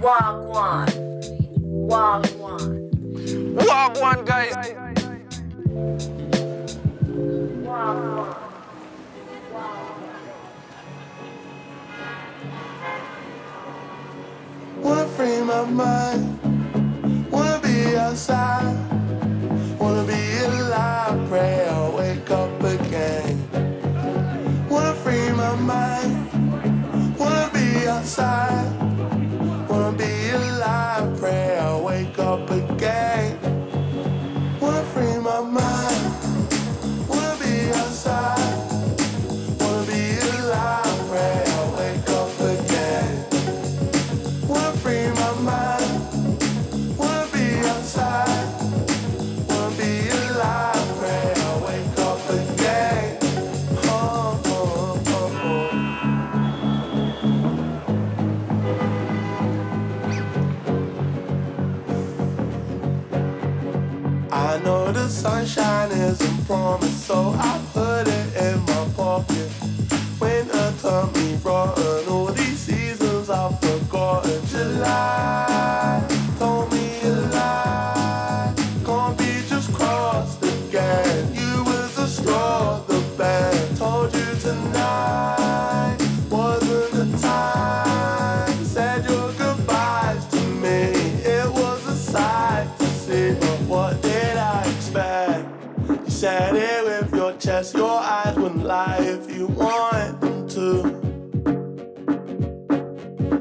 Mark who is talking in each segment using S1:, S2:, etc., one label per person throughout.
S1: Wagwan. Wagwan.
S2: Wagwan, guys.
S1: Wagwan.
S3: Wanna free my mind, wanna be outside, wanna be alive, pray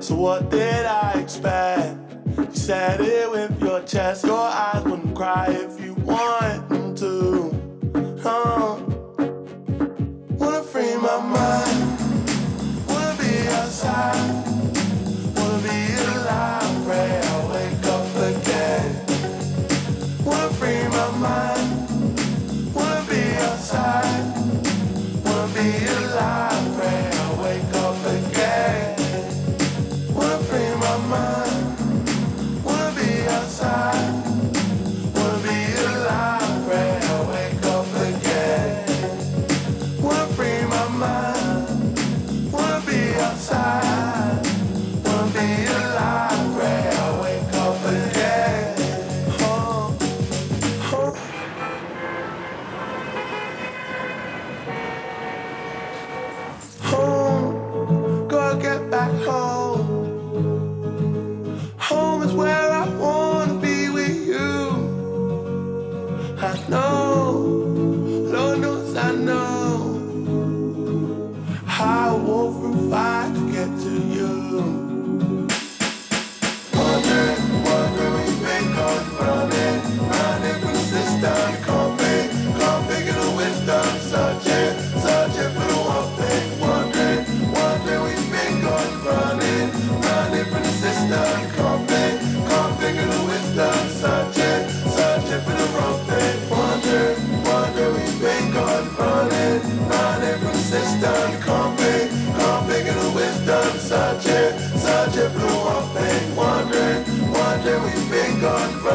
S3: So what did I expect? You said it with your chest, your eyes wouldn't cry if you want them to. Huh? Wanna free my mind,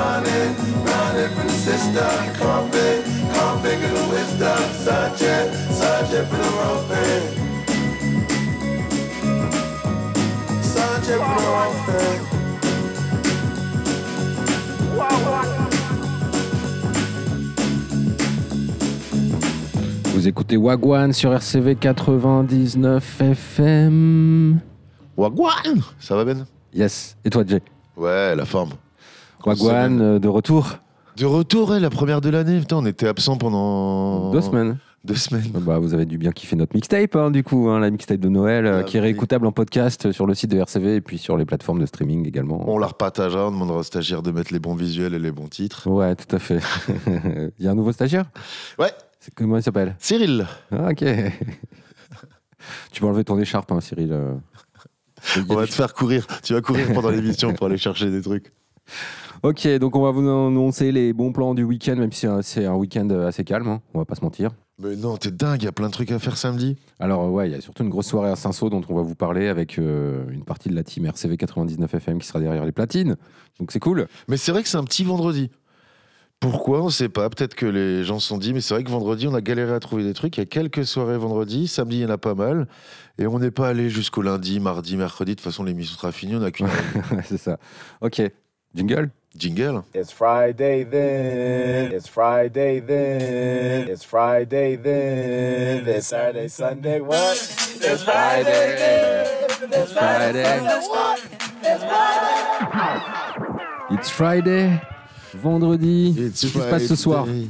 S3: running, running from the system. Can't think, can't figure the wisdom. Searching, searching for the wrong thing. Searching for the wrong thing.
S4: Vous écoutez Wagwan sur RCV 99 FM.
S5: Wagwan Ça va Ben
S4: Yes. Et toi, Jay?
S5: Ouais, la forme.
S4: Wagwan euh, de retour
S5: De retour, ouais, la première de l'année. Putain, on était absent pendant.
S4: Deux semaines.
S5: Deux semaines.
S4: Bah, vous avez dû bien kiffer notre mixtape, hein, du coup, hein, la mixtape de Noël, euh,
S5: Ah,
S4: qui est
S5: oui.
S4: réécoutable en podcast sur le site de RCV et puis sur les plateformes de streaming également.
S5: On la repartagera, on demandera au stagiaire de mettre les bons visuels et les bons titres.
S4: Ouais, tout à fait. Il y a un nouveau stagiaire?
S5: Ouais,
S4: C'est Comment il s'appelle?
S5: Cyril.
S4: Ah, Ok. tu peux enlever ton écharpe, hein, Cyril. euh. Il y a
S5: On va
S4: des-
S5: te faire courir. Tu vas courir pendant l'émission pour aller chercher des trucs.
S4: Ok, donc on va vous annoncer les bons plans du week-end, même si c'est un- c'est un week-end assez calme, hein, on va pas se mentir.
S5: Mais non, t'es dingue, il y a plein de trucs à faire samedi.
S4: Alors euh, ouais, il y a surtout une grosse soirée à Saint-Saul dont on va vous parler avec euh, une partie de la team RCV 99 FM qui sera derrière les platines. Donc c'est cool.
S5: Mais c'est vrai que c'est un petit vendredi. Pourquoi On sait pas. Peut-être que les gens se sont dit, mais c'est vrai que vendredi, on a galéré à trouver des trucs. Il y a quelques soirées vendredi. Samedi, il y en a pas mal. Et on n'est pas allé jusqu'au lundi, mardi, mercredi. De toute façon, l'émission sera finie. On a qu'une
S4: c'est ça. Ok, jingle
S5: jingle.
S6: It's Friday then. It's Friday then. It's Friday then. It's Saturday, Sunday, what? It's Friday then. It's Friday.
S4: It's Friday, vendredi.
S5: It's
S4: Qu'est-ce qui se passe ce soir
S5: Friday.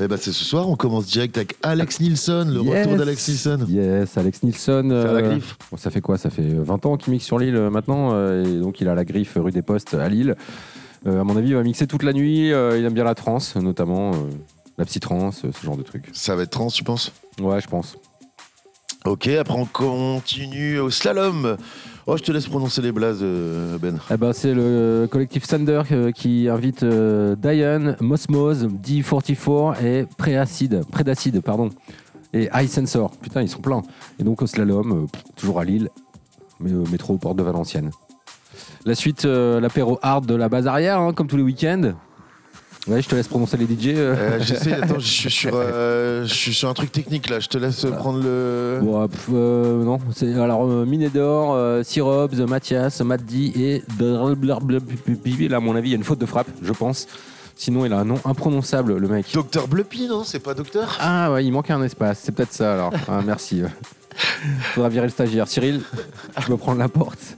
S5: Eh ben, c'est ce soir. On commence direct avec Alex Nilsson, le
S4: Yes.
S5: retour d'Alex Nilsson.
S4: Yes, Alex Nilsson.
S5: La
S4: euh,
S5: griffe.
S4: bon, ça fait quoi? Ça fait 20 ans qu'il mixe sur l'île euh, maintenant. euh, et donc il a la griffe rue des Postes à Lille. Euh, à mon avis, il va mixer toute la nuit. euh, il aime bien la trance, notamment euh, la psy-trance, euh, ce genre de truc.
S5: Ça va être trans, tu penses?
S4: Ouais, je pense.
S5: Ok, après on continue au slalom. Oh, je te laisse prononcer les blazes, euh, Ben.
S4: Eh ben, c'est le collectif Thunder qui invite euh, Diane, Mosmos, D44 et Préacide, Prédacide, pardon, et High Sensor. Putain, ils sont pleins. Et donc au slalom, euh, toujours à Lille, mais au métro Porte de Valenciennes. La suite, euh, l'apéro hard de la base arrière, hein, comme tous les week-ends. Ouais, je te laisse prononcer les DJ. euh.
S5: J'essaie, attends, je suis, sur, euh, je suis sur un truc technique là. Je te laisse prendre le.
S4: Bon, euh, non, c'est alors Minedor, euh, Syrops, Mathias, Maddi et Blablabla. là à mon avis il y a une faute de frappe, je pense. Sinon il a un nom imprononçable le mec.
S5: Docteur Bluppy, non C'est pas docteur?
S4: Ah ouais, il manque un espace, c'est peut-être ça alors. Ah, merci. Faudra virer le stagiaire. Cyril, je me prendre la porte.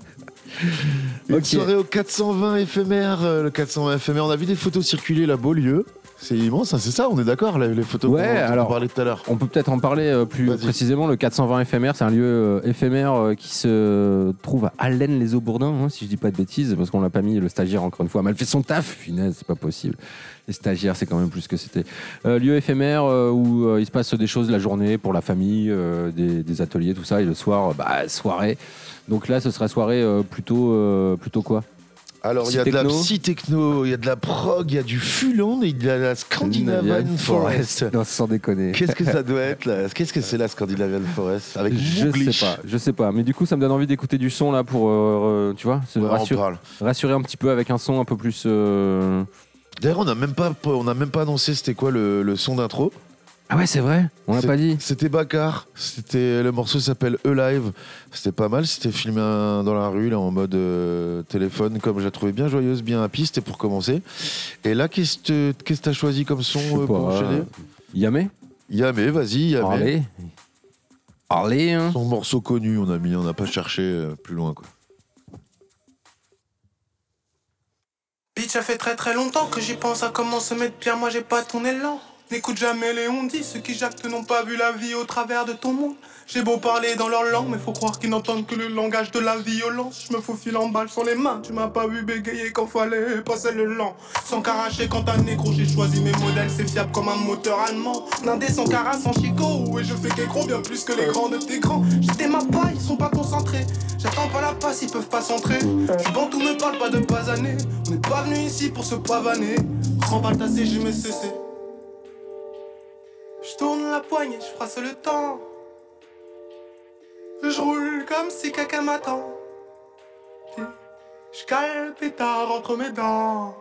S5: Une
S4: Ok.
S5: soirée au 420 éphémère. euh, le 420 éphémère. On a vu des photos circuler là, Beaulieu. C'est immense, hein, c'est ça, on est d'accord, là, les photos
S4: Ouais, alors-
S5: on parlait tout à l'heure.
S4: On peut peut-être en parler euh, plus précisément. Le 420 éphémère, c'est un lieu euh, éphémère euh, qui se trouve à Allen-les-Eaux-Bourdins, hein, si je dis pas de bêtises, parce qu'on l'a pas mis. Le stagiaire, encore une fois, a mal fait son taf. Finesse, c'est pas possible. Les stagiaires, c'est quand même plus que c'était. Lieu éphémère où il se passe des choses la journée pour la famille, des, des ateliers, tout ça, et le soir, bah, soirée. Donc là, ce sera soirée euh, plutôt, euh, plutôt quoi?
S5: Alors, il y a de la
S4: Psy-techno.
S5: psy-techno, il y a de la prog, il y a du fulon et il y a la Scandinavian Forest.
S4: Non, sans déconner.
S5: Qu'est-ce que ça doit être là? Qu'est-ce que c'est la Scandinavian Forest? Avec
S4: Je
S5: Mouglish.
S4: sais pas, je sais pas. Mais du coup, ça me donne envie d'écouter du son là pour, euh, tu vois, se
S5: Ouais, on
S4: rassurer, un petit peu avec un son un peu plus. euh,
S5: D'ailleurs, on n'a même pas, on même pas annoncé c'était quoi le, le son d'intro.
S4: Ah ouais, c'est vrai. On l'a
S5: C'est-
S4: pas dit.
S5: C'était Bakar. C'était le morceau s'appelle E-Live. C'était pas mal. C'était filmé dans la rue là en mode euh, téléphone, comme je la trouvais bien joyeuse, bien happy. C'était pour commencer. Et là, qu'est-ce que qu'est-ce que t'as choisi comme son
S4: Je sais
S5: euh, pour
S4: pas.
S5: enchaîner?
S4: Yamé?
S5: Yamé, vas-y, Yamé.
S4: Allez. Allez. hein.
S5: Son morceau connu, on a mis, on n'a pas cherché euh, plus loin quoi.
S7: Bitch, ça fait très très longtemps que j'y pense à comment se mettre bien, moi j'ai pas ton élan. N'écoute jamais les on dit, ceux qui jactent n'ont pas vu la vie au travers de ton monde. J'ai beau parler dans leur langue, mais faut croire qu'ils n'entendent que le langage de la violence. Je me faufile en balle sur les mains, tu m'as pas vu bégayer quand fallait passer le lent. Sans caracher quand un négro, j'ai choisi mes modèles, c'est fiable comme un moteur allemand. Blindé sans cara, sans chico, et je fais qu'écro bien plus que les grands de tes grands. J'étais ma paille, ils sont pas concentrés. J'attends pas la passe, ils peuvent pas centrer. Je bon, tout me parle pas de pas années. On n'est pas venu ici pour se pavaner. Remballe ta CG, mais cessé. Je tourne la poignée, je frasse le temps. Je roule comme si quelqu'un m'attend. Je cale le pétard entre mes dents.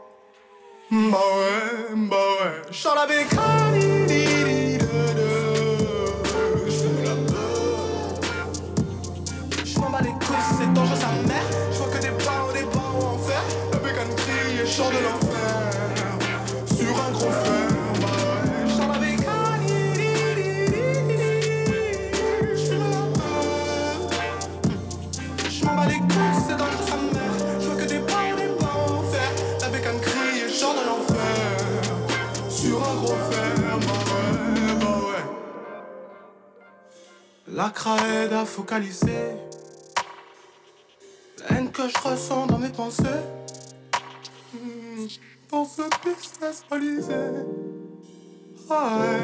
S7: Bah ouais, bah ouais. Je la bécane. Je m'en bats les couilles, c'est dangereux sa mère. Je vois que des barreaux, des barreaux en fer. La bécane crie et chante de l'enfer. La craie à focaliser. La haine que je ressens dans mes pensées. Hmm, Dans ce business balisé. Ah ouais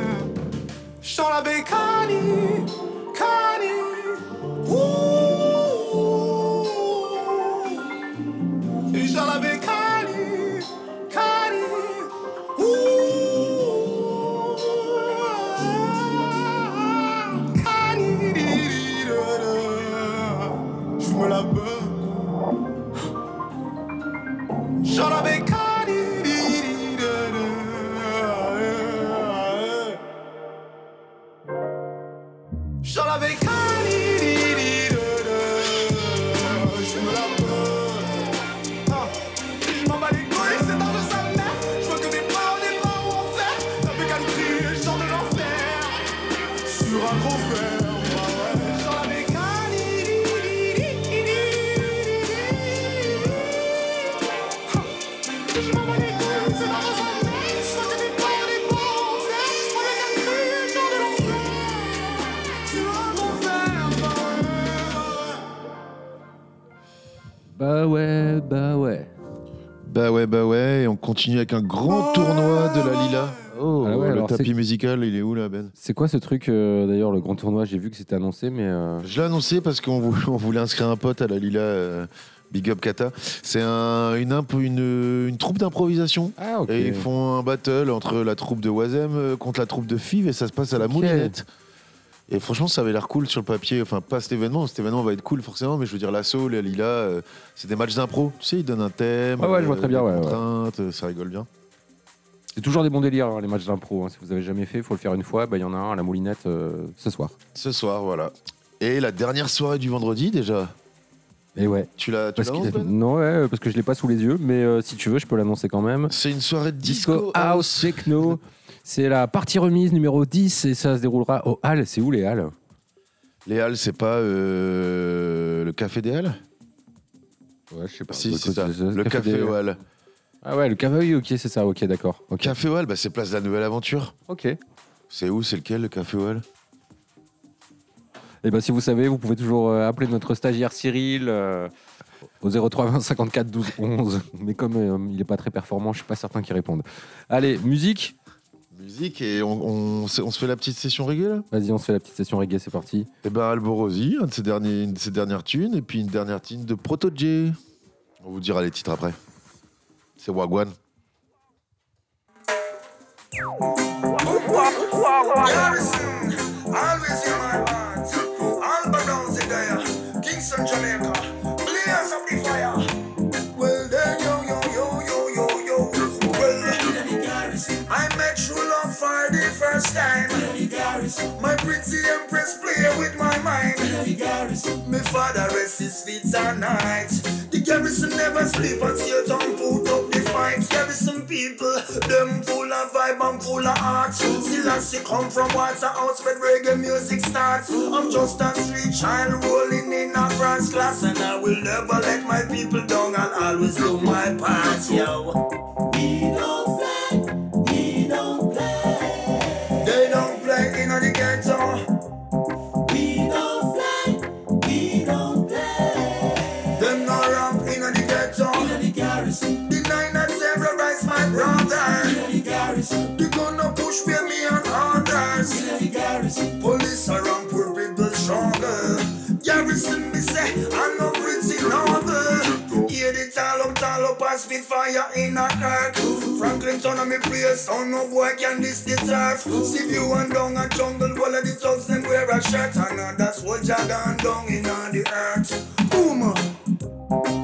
S7: la bécanie Cani Ouh. Et la bécanie
S5: above. Continue avec un grand tournoi de la Lila. Oh,
S4: Ah ouais,
S5: le
S4: alors
S5: tapis
S4: c'est-
S5: musical, il est où là, Ben
S4: C'est quoi ce truc euh, d'ailleurs, le grand tournoi J'ai vu que c'était annoncé, mais. euh,
S5: Je l'ai annoncé parce qu'on vou- on voulait inscrire un pote à la Lila euh, Big Up Kata. C'est un- une, imp- une, une troupe d'improvisation.
S4: Ah, ok.
S5: Et ils font un battle entre la troupe de Wazem euh, contre la troupe de Fiv et ça se passe à la
S4: Ok.
S5: Moulinette. Et franchement, ça avait l'air cool sur le papier. Enfin, pas cet événement. Cet événement va être cool forcément, mais je veux dire, l'assaut, la Lila, euh, c'est des matchs d'impro. Tu sais, ils donnent un thème.
S4: Ouais, ouais, je vois
S5: euh,
S4: très bien,
S5: des
S4: ouais, ouais.
S5: contraintes, euh, ça rigole bien.
S4: C'est toujours des bons délires, hein, les matchs d'impro. hein. Si vous avez jamais fait, il faut le faire une fois. Bah, Il y en a un à la moulinette euh, ce soir.
S5: Ce soir, voilà. Et la dernière soirée du vendredi, déjà?
S4: Et ouais.
S5: Tu l'as tu
S4: Parce
S5: l'annonces, Ben
S4: non, ouais, parce que je l'ai pas sous les yeux, mais euh, si tu veux, je peux l'annoncer quand même.
S5: C'est une soirée de
S4: Disco,
S5: disco,
S4: House Techno. C'est la partie remise numéro 10 et ça se déroulera au Halles. C'est où les Halles?
S5: Les Halles, c'est pas euh, le café des Halles?
S4: Ouais, je sais pas.
S5: Si, c'est ça. Le café Halles.
S4: Ah ouais, le café, ok, c'est ça, ok, d'accord. Ok.
S5: Café aux Halles, bah, c'est place de la nouvelle aventure.
S4: Ok. Et
S5: C'est où C'est lequel, le café aux Halles
S4: ben si vous savez, vous pouvez toujours euh, appeler notre stagiaire Cyril euh, au 03 20 54 12 11. Mais comme euh, il n'est pas très performant, je suis pas certain qu'il réponde. Allez, musique.
S5: Musique, et on, on se- on se fait la petite session reggae, là?
S4: Vas-y, on se fait la petite session reggae, c'est parti.
S5: Et ben Alborosi, un de ses derniers, une de ses dernières tunes, et puis une dernière tune de Proto J. On vous dira les titres après. C'est Wagwan.
S8: Always in pretty empress play with my mind. My father rests his feet at night. The garrison never sleep until Tom put up the fight. Garrison people, them full of vibe and full of heart. Still I see come from Waterhouse where reggae music starts. I'm just a street child rolling in a first class, and I will never let my people down. I'll always do my part, yo. We push with me the garrison. Police around poor people stronger. Garrison me say I know pretty noble. Hear the tall up, tall up and spit fire in a kirk. Franklin turn on me place, so no boy can diss the turf. See you and down a jungle, all of the thugs them wear a shirt. And what you gone down in on the earth. Boom.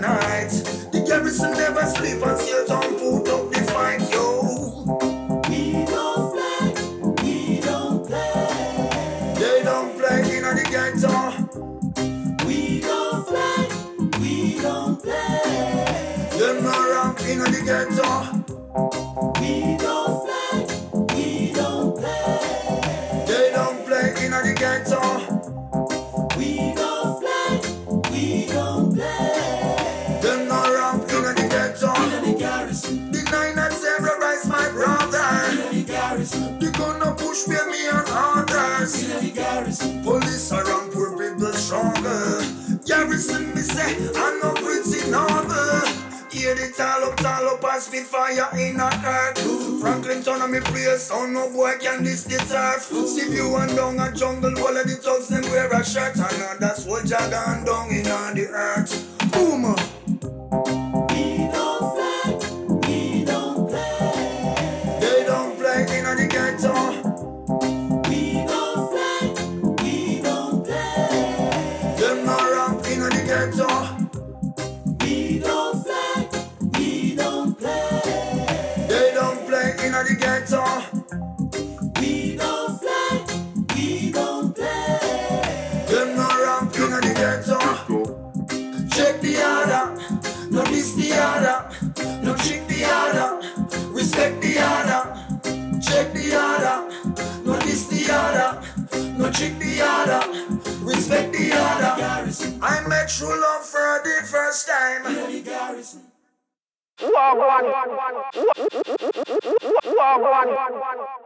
S8: na Why can't this guitar. See you want down a jungle get true love for the first time.
S9: Billy Garrison. Wagwan. Wagwan.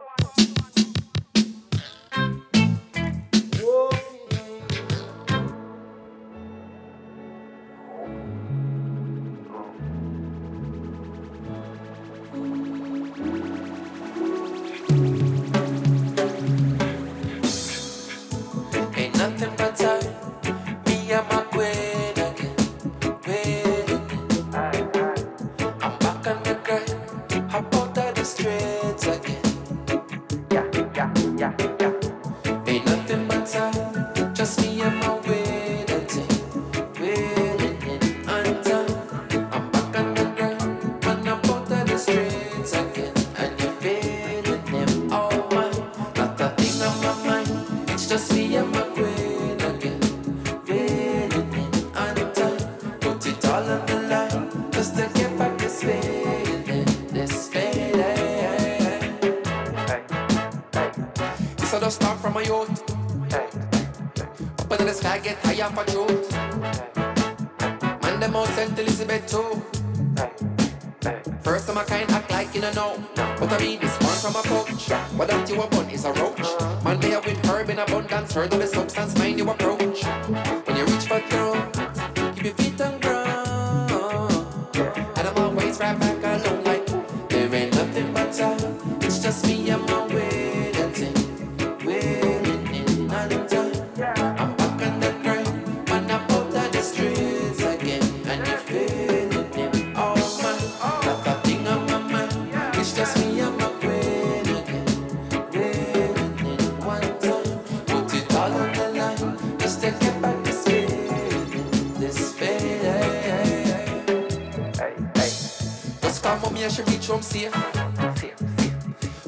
S9: safe.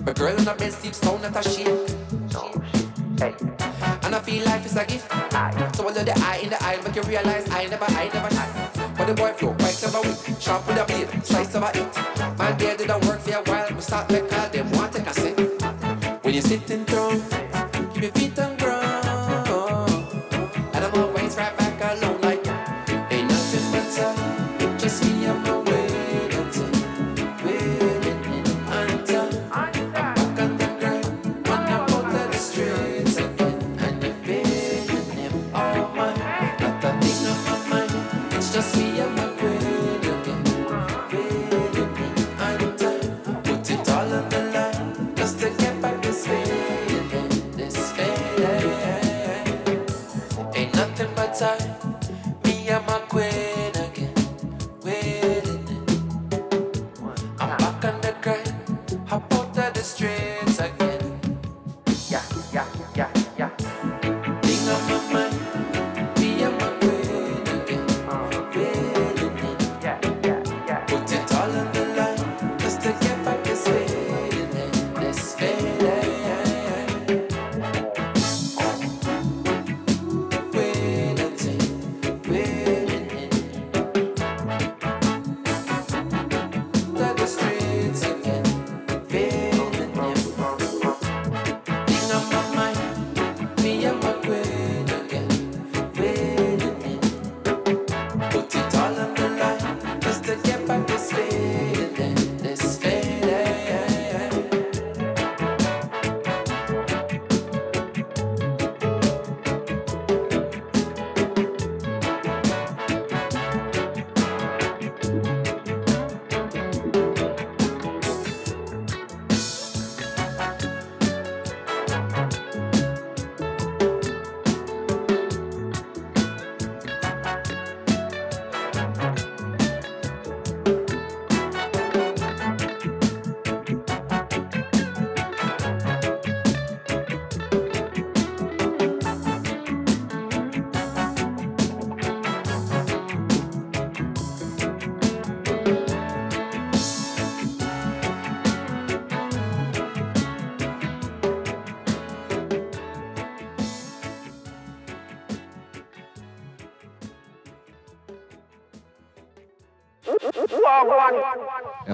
S9: My girl on her bed sleeps sound not a shake. Hey. And I feel life is a gift. So I love the eye in the eye, make you realize I never, I never had. But the boy flow, quite clever with, sharp with a blade, slice over it. My dear did a work for a while, we start make a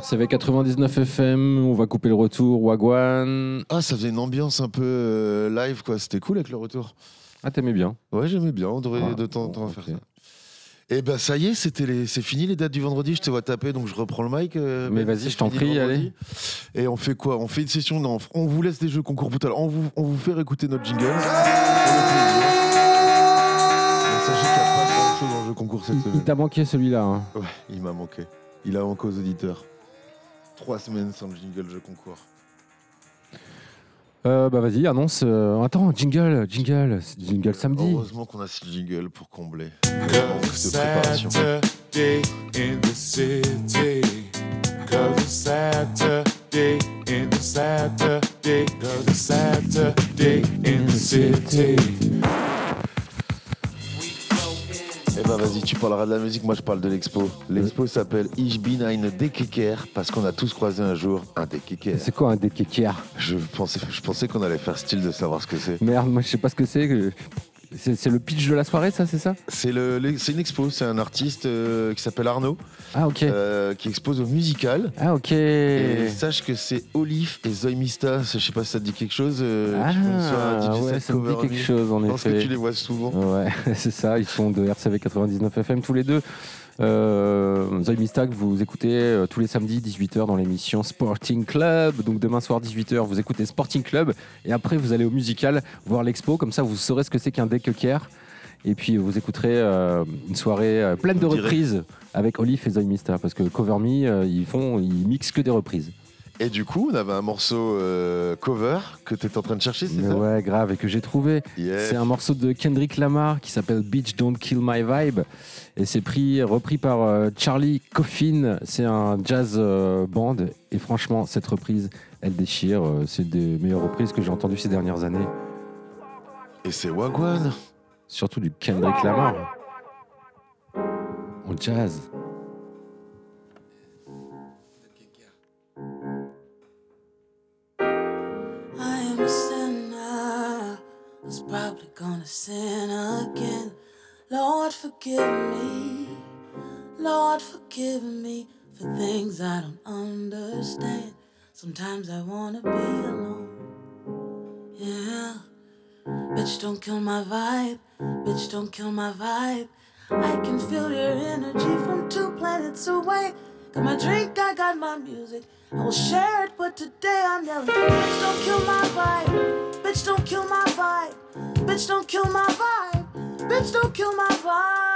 S4: RCV 99 FM, on va couper le retour. Wagwan.
S5: Ah, ça faisait une ambiance un peu euh, live, quoi. C'était cool avec le retour.
S4: Ah, t'aimais bien
S5: Ouais, j'aimais bien. On devrait
S4: Ah,
S5: de temps en temps faire ça. Et ben ça y est, c'était les... c'est fini les dates du vendredi. Je te vois taper, donc je reprends le mic. euh,
S4: Mais vas-y, je t'en prie,
S5: vendredi. Et on fait quoi? On fait une session. Non, on vous laisse des jeux concours tout à l'heure. On vous, on vous fait écouter notre jingle. Sachez qu'il n'y a pas grand chose en jeu concours cette
S4: Il, il
S5: semaine.
S4: t'a manqué celui-là. hein.
S5: Ouais, il m'a manqué. Il a manqué aux auditeurs. Trois semaines sans le jingle jeu concours.
S4: Euh, bah vas-y, annonce. euh, Attends, jingle, jingle, jingle samedi.
S5: Heureusement qu'on a ce jingle pour combler. Préparation.
S3: Saturday in the city. Cause it's Saturday in the Saturday. Cause it's Saturday in the city.
S5: Eh ben vas-y, tu parleras de la musique, moi je parle de l'expo. L'expo s'appelle Ich bin ein Dekiker parce qu'on a tous croisé un jour un Dekiker.
S4: C'est quoi un dékékière
S5: Je pensais, je pensais qu'on allait faire style de savoir ce que c'est.
S4: Merde, moi je sais pas ce que c'est. C'est le pitch de la soirée, ça, c'est ça?
S5: C'est le, le- c'est une expo, c'est un artiste euh, qui s'appelle Arnaud,
S4: Ah, ok.
S5: euh, qui expose au musical.
S4: Ah, ok.
S5: Et sache que c'est Olif et Zoe Mista, je sais pas si ça te dit quelque chose. euh,
S4: Ah,
S5: qui font
S4: ouais, ça me dit quelque chose, en
S5: Je pense que
S4: effet.
S5: tu les vois souvent.
S4: Ouais, c'est ça, ils sont de RCV 99 FM tous les deux. Euh, vous écoutez euh, tous les samedis 18h dans l'émission Sporting Club. Donc demain soir 18h, vous écoutez Sporting Club et après vous allez au musical voir l'expo. Comme ça, vous saurez ce que c'est qu'un deck care. Et puis vous écouterez euh, une soirée euh, pleine de reprises avec Olif et Zoe Mista parce que Cover Me, euh, ils font, ils mixent que des reprises.
S5: Et du coup, on avait un morceau euh, cover que tu étais en train de chercher, c'est ça?
S4: ouais, grave, et que j'ai trouvé.
S5: Yes.
S4: C'est un morceau de Kendrick Lamar qui s'appelle Beach Don't Kill My Vibe. Et c'est pris, repris par euh, Charlie Coffin. C'est un jazz euh, band. Et franchement, cette reprise, elle déchire. C'est des meilleures reprises que j'ai entendues ces dernières années.
S5: Et c'est Wagwan.
S4: Surtout du Kendrick Lamar. En jazz.
S10: Who's probably gonna sin again. Lord, forgive me. Lord, forgive me for things I don't understand. Sometimes I wanna be alone. Yeah. Bitch, don't kill my vibe. Bitch, don't kill my vibe. I can feel your energy from two planets away. Got my drink, I got my music. I will share it, but today I'm yelling. Bitch, don't kill my vibe. Bitch, don't kill my vibe. Bitch, don't kill my vibe. Bitch, don't kill my vibe.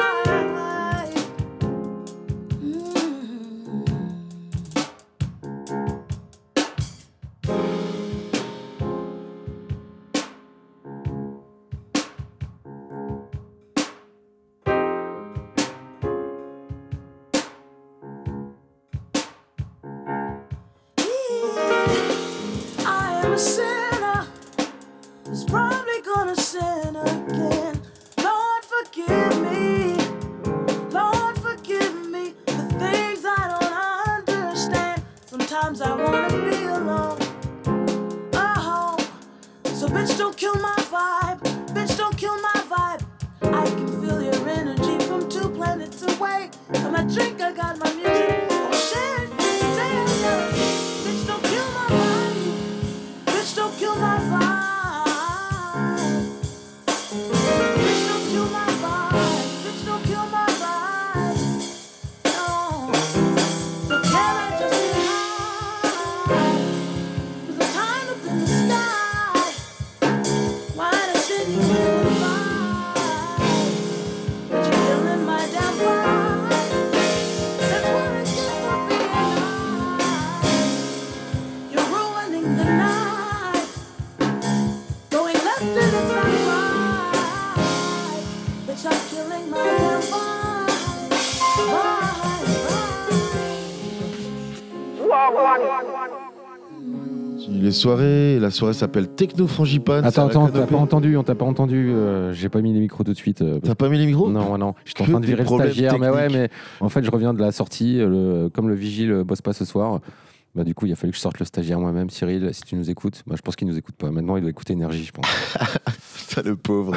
S5: Les soirées, la soirée s'appelle Techno Frangipane.
S4: Attends, attends, t'as pas entendu, on t'a pas entendu. euh, J'ai pas mis les micros tout de suite. euh,
S5: T'as pas mis les micros
S4: Non, non, j'étais en train de virer le stagiaire, mais ouais, mais en fait, je reviens de la sortie, euh, le- comme le vigile bosse pas ce soir. Bah, du coup, il a fallu que je sorte le stagiaire moi-même. Cyril, si tu nous écoutes, bah, je pense qu'il nous écoute pas. Maintenant, il doit écouter Énergie, je pense.
S5: Putain, le pauvre.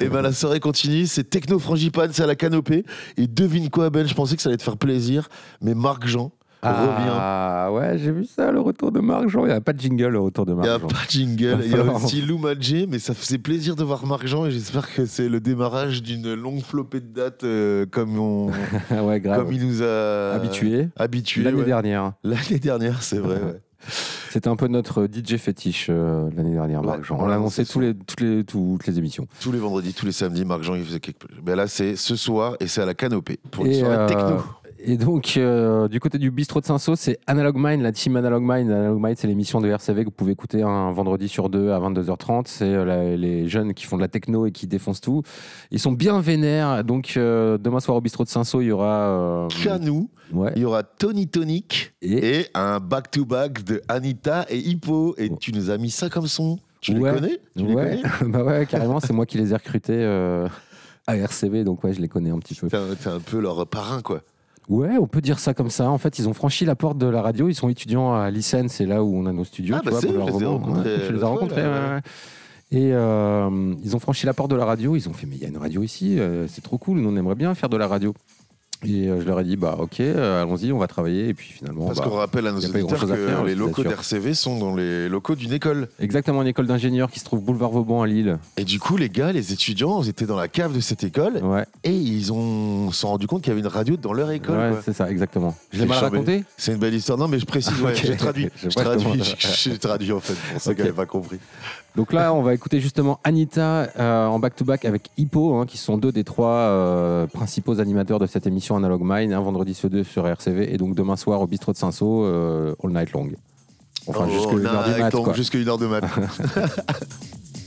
S5: Et ben la soirée continue, c'est Techno Frangipane, c'est à la canopée. Et devine quoi, Ben, je pensais que ça allait te faire plaisir, mais Marc Jean.
S4: Ah ouais, j'ai vu ça, le retour de Marc Jean. Il n'y a pas de jingle, le retour de
S5: Il
S4: Marc
S5: n'y a
S4: Jean.
S5: pas de jingle, il y a aussi Lou Madjé, mais ça faisait plaisir de voir Marc Jean et j'espère que c'est le démarrage d'une longue flopée de dates euh, comme, on,
S4: ouais, grave.
S5: comme il nous a
S4: Habitué.
S5: habitués,
S4: L'année
S5: ouais.
S4: dernière.
S5: L'année dernière, c'est vrai. ouais.
S4: C'était un peu notre DJ fétiche euh, l'année dernière,
S5: Ouais,
S4: Jean.
S5: on
S4: On
S5: l'a
S4: l'a annoncé
S5: annoncé
S4: tous les, toutes, les, toutes les émissions.
S5: Tous les vendredis, tous les samedis, Marc Jean, il faisait quelque chose. Ben là, c'est ce soir et c'est à la canopée pour une
S4: Et,
S5: soirée
S4: euh,
S5: techno.
S4: Et donc, euh, du côté du bistrot de Saint-Saul, c'est Analog Mind, la team Analog Mind. Analog Mind, c'est l'émission de RCV que vous pouvez écouter un vendredi sur deux à 22h30. C'est euh, les jeunes qui font de la techno et qui défoncent tout. Ils sont bien vénères. Donc, euh, demain soir au bistrot de Saint-Saul, il y aura.
S5: Canou,
S4: ouais.
S5: il y aura Tony Tonic
S4: Et,
S5: et un back-to-back de Anita et Hippo. Et tu nous as mis ça comme son. Tu
S4: Ouais.
S5: les connais? Tu les connais?
S4: Bah ouais, carrément, c'est moi qui les ai recrutés à RCV. Donc, ouais, je les connais un petit peu.
S5: T'es un, t'es un peu leur parrain, quoi.
S4: Ouais, on peut dire ça comme ça. En fait, ils ont franchi la porte de la radio. Ils sont étudiants à Lycenne, c'est là où on a nos studios.
S5: Ah,
S4: tu
S5: bah
S4: vois, Boulevard
S5: je les ai rencontrés
S4: Ouais, je les ai
S5: l'autre
S4: rencontrés.
S5: fois, là,
S4: ouais,
S5: ouais.
S4: ouais. Et euh, ils ont franchi la porte de la radio. Ils ont fait, mais il y a une radio ici, euh, c'est trop cool. Nous, on aimerait bien faire de la radio. Et euh, je leur ai dit, bah ok, euh, allons-y, on va travailler. Et puis finalement,
S5: Parce
S4: bah,
S5: qu'on rappelle à nos auditeurs
S4: faire,
S5: que les locaux d'RCV sont dans les locaux d'une école.
S4: exactement une école d'ingénieurs qui se trouve boulevard Vauban à Lille.
S5: Et du coup, les gars, les étudiants, ils étaient dans la cave de cette école
S4: Ouais,
S5: et ils ont se sont rendu compte qu'il y avait une radio dans leur école.
S4: ouais c'est ça, exactement. Je l'ai mal raconté?
S5: C'est une belle histoire. Non, mais je précise, ouais,
S4: Ok.
S5: j'ai traduit. J'ai traduit en fait, pour ceux qui n'avaient pas compris.
S4: Donc là, on va écouter justement Anita euh, en back-to-back avec Hippo, hein, qui sont deux des trois euh, principaux animateurs de cette émission Analog Mind, un vendredi sur deux sur RCV, et donc demain soir au bistrot de Saint-Saul, euh, all night long. Enfin,
S5: Oh,
S4: du mat.
S5: Jusqu'à une heure de mat.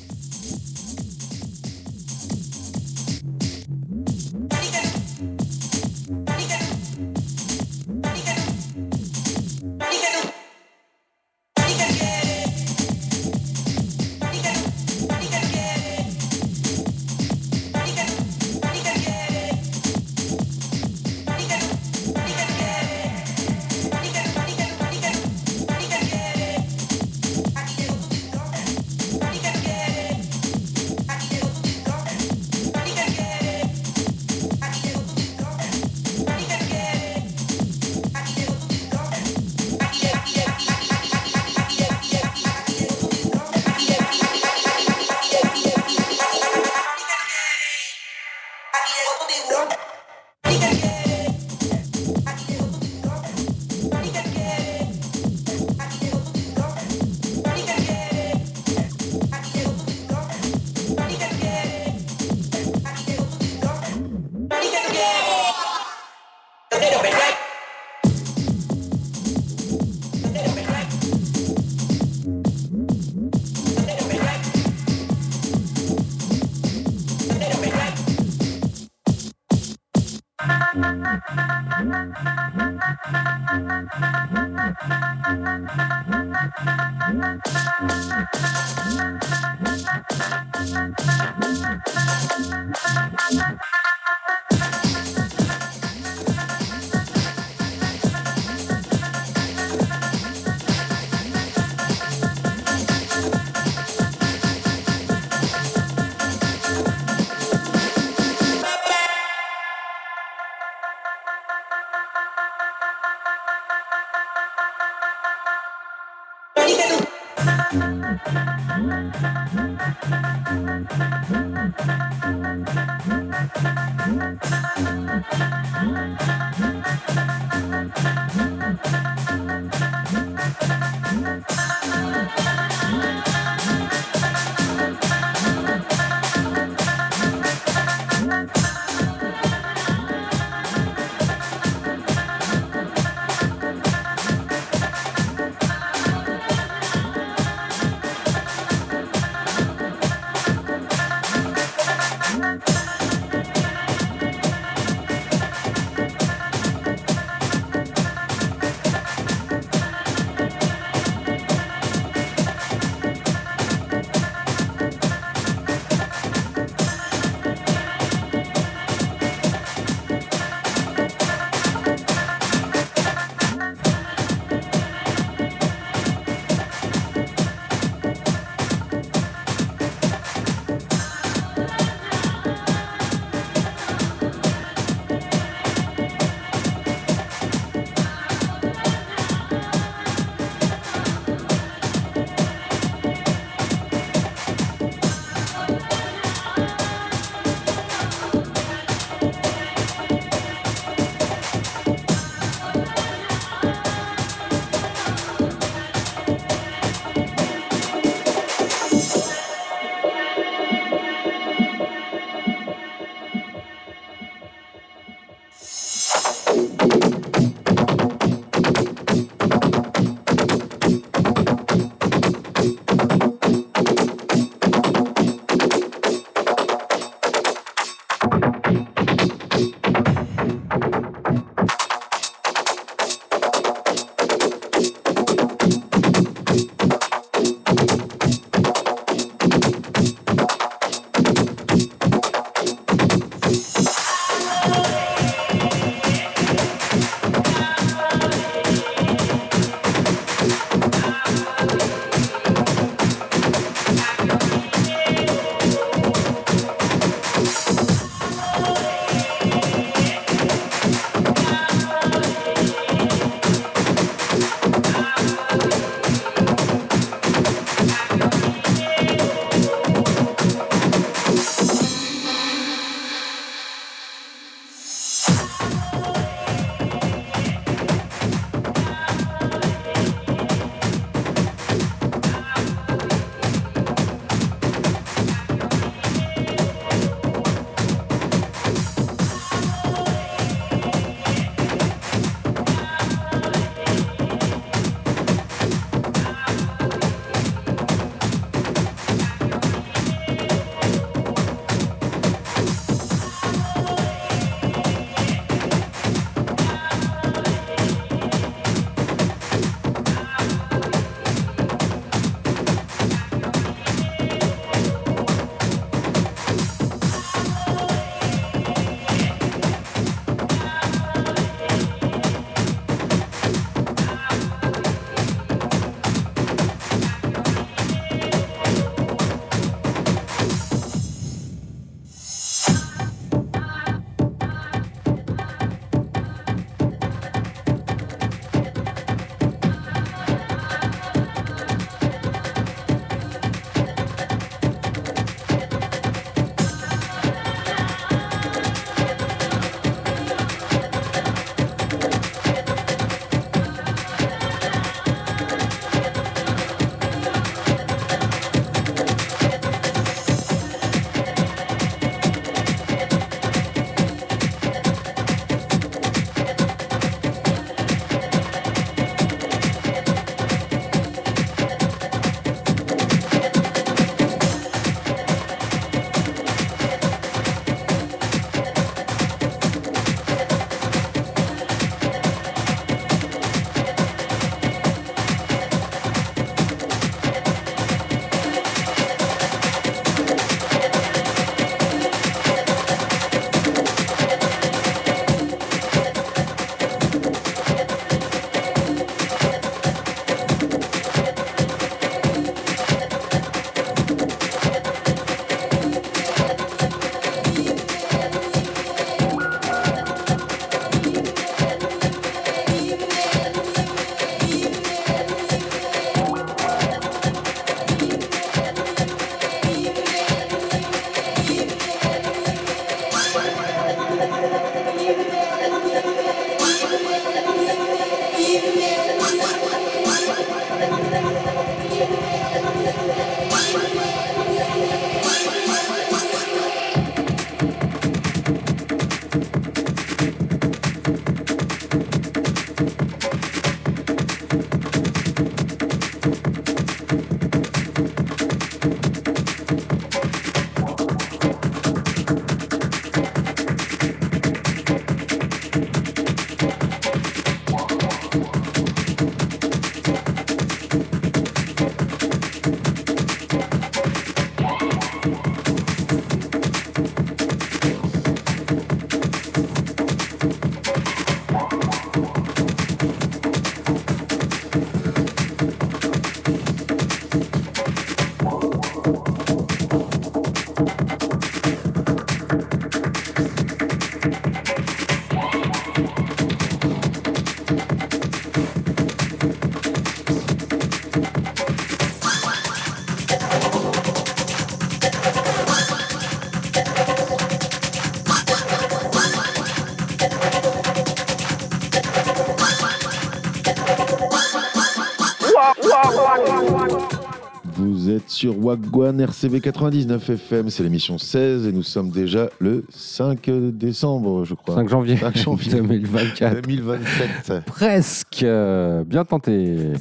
S5: Vous êtes sur Wagwan RCV 99 FM, c'est l'émission 16 et nous sommes déjà le 5 décembre, je crois.
S4: 5 janvier,
S5: 5 janvier.
S4: 2024.
S5: 2027.
S4: Presque, euh, bien tenté.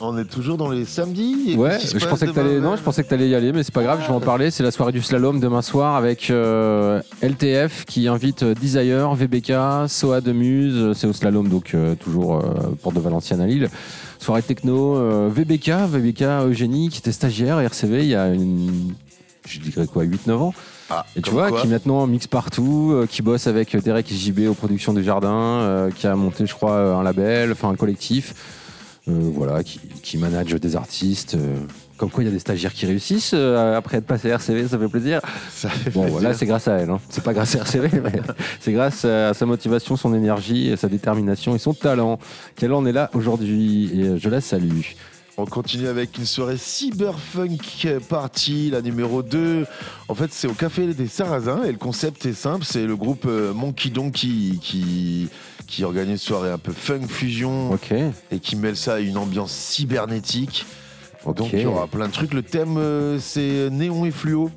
S5: On est toujours dans les samedis et
S4: Ouais, je pensais que t'allais, non, je pensais que t'allais y aller, mais c'est pas grave, je vais en parler. C'est la soirée du slalom demain soir avec euh, LTF qui invite euh, Desire, VBK, Soa de Muse. C'est au slalom, donc euh, toujours euh, porte de Valenciennes à Lille. Soirée techno, euh, VBK, VBK Eugénie qui était stagiaire à RCV il y a une, je dirais quoi, 8-9 ans.
S5: Ah,
S4: Et tu vois,
S5: quoi.
S4: qui maintenant mixe partout, euh, qui bosse avec Derek et JB aux productions du jardin, euh, qui a monté, je crois, un label, enfin un collectif, euh, voilà, qui, qui manage des artistes. euh, comme quoi, il y a des stagiaires qui réussissent euh, après être passé à RCV, ça fait plaisir.
S5: Ça fait
S4: Bon, voilà, c'est grâce à elle. hein. C'est pas grâce à RCV, mais c'est grâce à sa motivation, son énergie, sa détermination et son talent qu'elle en est là aujourd'hui. Et euh, je la salue.
S5: On continue avec une soirée cyberfunk party, la numéro 2. En fait, c'est au Café des Sarrasins et le concept est simple. C'est le groupe euh, Monkey Donkey qui, qui organise une soirée un peu funk fusion et qui mêle ça à une ambiance cybernétique. Donc il y aura plein de trucs. Le thème, euh, c'est néon et fluo.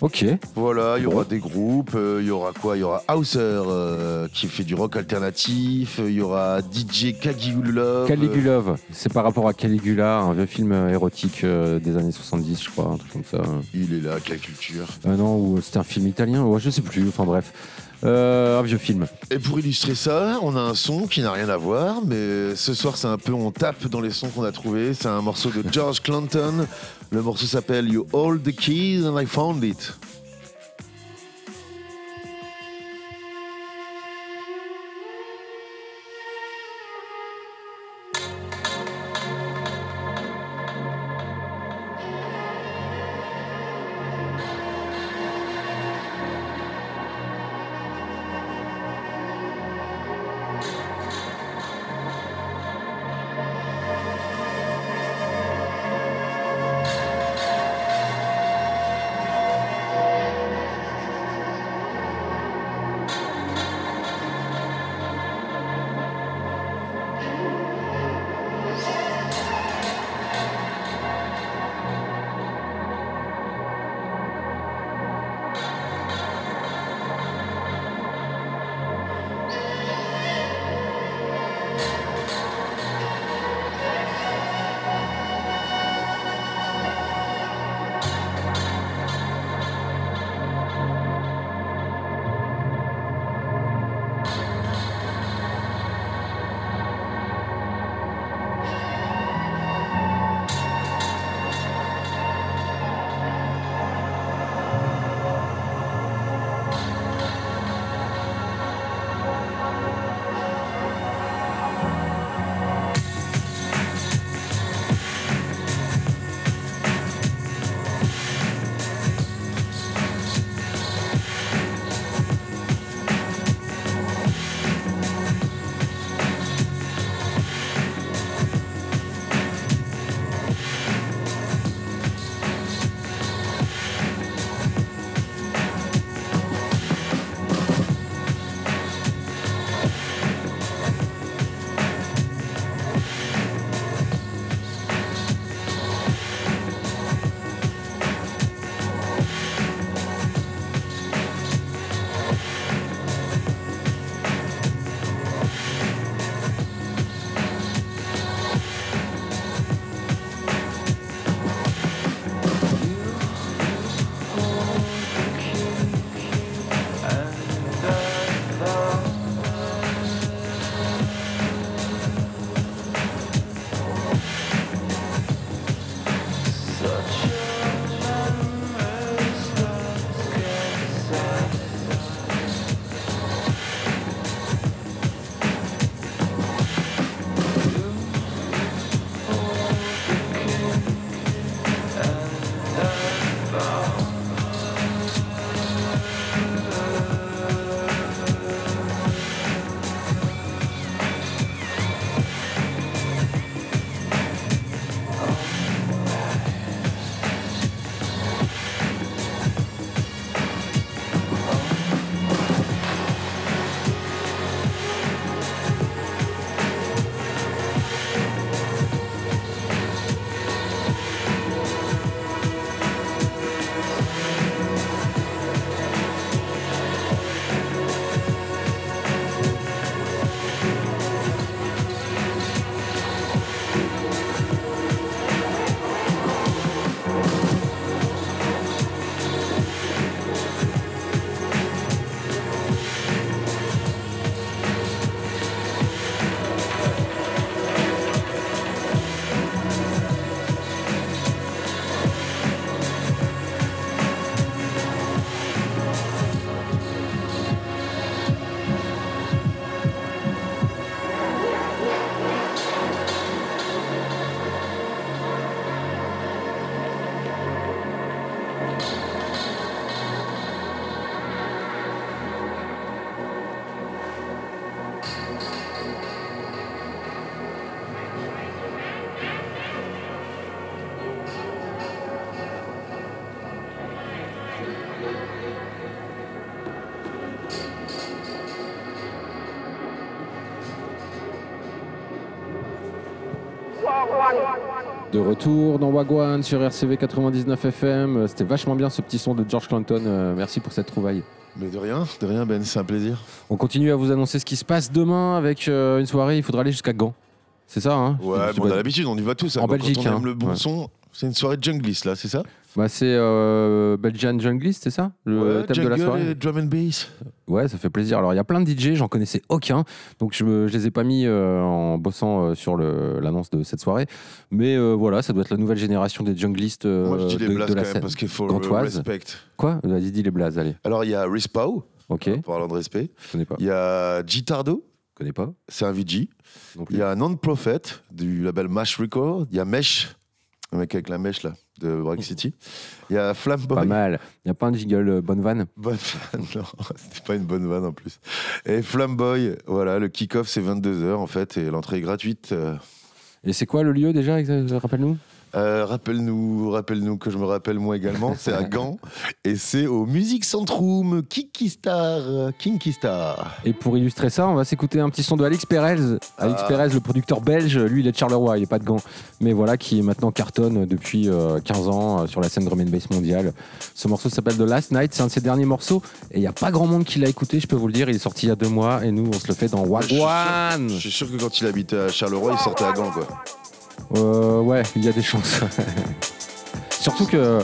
S4: Ok.
S5: Voilà, il y aura
S4: Bon.
S5: des groupes, euh, il y aura quoi? Il y aura Hauser euh, qui fait du rock alternatif, il y aura DJ Kagulov.
S4: Caligulov, c'est par rapport à Caligula, un vieux film érotique euh, des années 70, je crois, un truc comme ça.
S5: Il est là, quelle culture?
S4: Ah non, ou c'était un film italien, ouais, je sais plus, enfin bref. Euh, un vieux film.
S5: Et pour illustrer ça, on a un son qui n'a rien à voir, mais ce soir c'est un peu, on tape dans les sons qu'on a trouvés. C'est un morceau de George Clinton. Le morceau s'appelle You Hold the Keys and I Found It.
S4: Retour dans Wagwan sur RCV 99 FM. C'était vachement bien ce petit son de George Clinton. Euh, merci pour cette trouvaille.
S5: Mais de rien, de rien, Ben, c'est un plaisir.
S4: On continue à vous annoncer ce qui se passe demain avec euh, une soirée. Il faudra aller jusqu'à Gand. C'est ça, hein?
S5: Ouais, bon, on a l'habitude, on y va tous. hein.
S4: En
S5: Quand
S4: Belgique,
S5: on aime
S4: hein.
S5: le bon
S4: Ouais.
S5: son, c'est une soirée jungliste, là, c'est ça?
S4: Bah, c'est euh, Belgian Junglist, c'est ça? Le
S5: Ouais,
S4: thème de la soirée
S5: et drum and bass.
S4: Ouais, ça fait plaisir. Alors, il y a plein de DJ, j'en connaissais aucun, donc je, je les ai pas mis euh, en bossant euh, sur l'annonce de cette soirée. Mais voilà, ça doit être la nouvelle génération des junglistes
S5: Moi, je dis les
S4: de,
S5: blagues
S4: de
S5: quand
S4: la
S5: même, parce qu'il faut
S4: gantoise.
S5: respect.
S4: Quoi? Vas-y, dis les blazes, allez.
S5: Alors, il y a Rispow,
S4: Ok,
S5: en parlant de respect.
S4: je connais pas.
S5: Il y a Gitardo,
S4: Je connais pas.
S5: c'est un VG.
S4: Non.
S5: Il y a Non-Prophet, du label Mash Record. Il y a Mesh, le mec avec la mèche, là, de Break City. Il y a Flamboy.
S4: Pas mal. Il n'y a pas un jingle euh, bonne vanne
S5: Bonne vanne, non, c'était pas une bonne vanne en plus. Et Flamboy, voilà, le kick-off c'est 22h en fait, et l'entrée est gratuite. Euh,
S4: Et c'est quoi le lieu déjà Rappelle-nous?
S5: Euh, rappelle-nous, rappelle-nous que je me rappelle moi également, c'est à Gand, et c'est au Music Centrum Kiki Star, euh, Kinky Star.
S4: Et pour illustrer ça, on va s'écouter un petit son de Alex Perez. Alex
S5: Ah.
S4: Perez, le producteur belge, lui il est de Charleroi, il est pas de Gand. Mais voilà, qui est maintenant cartonne depuis euh, 15 ans euh, sur la scène drum and bass mondiale. Ce morceau s'appelle The Last Night, c'est un de ses derniers morceaux. Et il n'y a pas grand monde qui l'a écouté, je peux vous le dire. Il est sorti il y a deux mois et nous on se le fait dans
S5: Je
S4: Wagwan.
S5: Je suis sûr que quand il habitait à Charleroi, il sortait à Gand quoi.
S4: Euh, ouais, il y a des chances. Surtout que.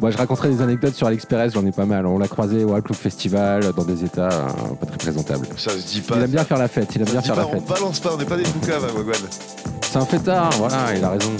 S4: Moi, je raconterai des anecdotes sur Alex Perez, j'en ai pas mal. On l'a croisé au Club Festival, dans des états euh, pas très présentables.
S5: Ça se dit pas.
S4: Il aime bien faire la fête, il aime bien faire la
S5: pas, on
S4: fête.
S5: balance pas, on n'est pas des boucaves à Wagwan.
S4: C'est un fêtard, voilà, il a raison.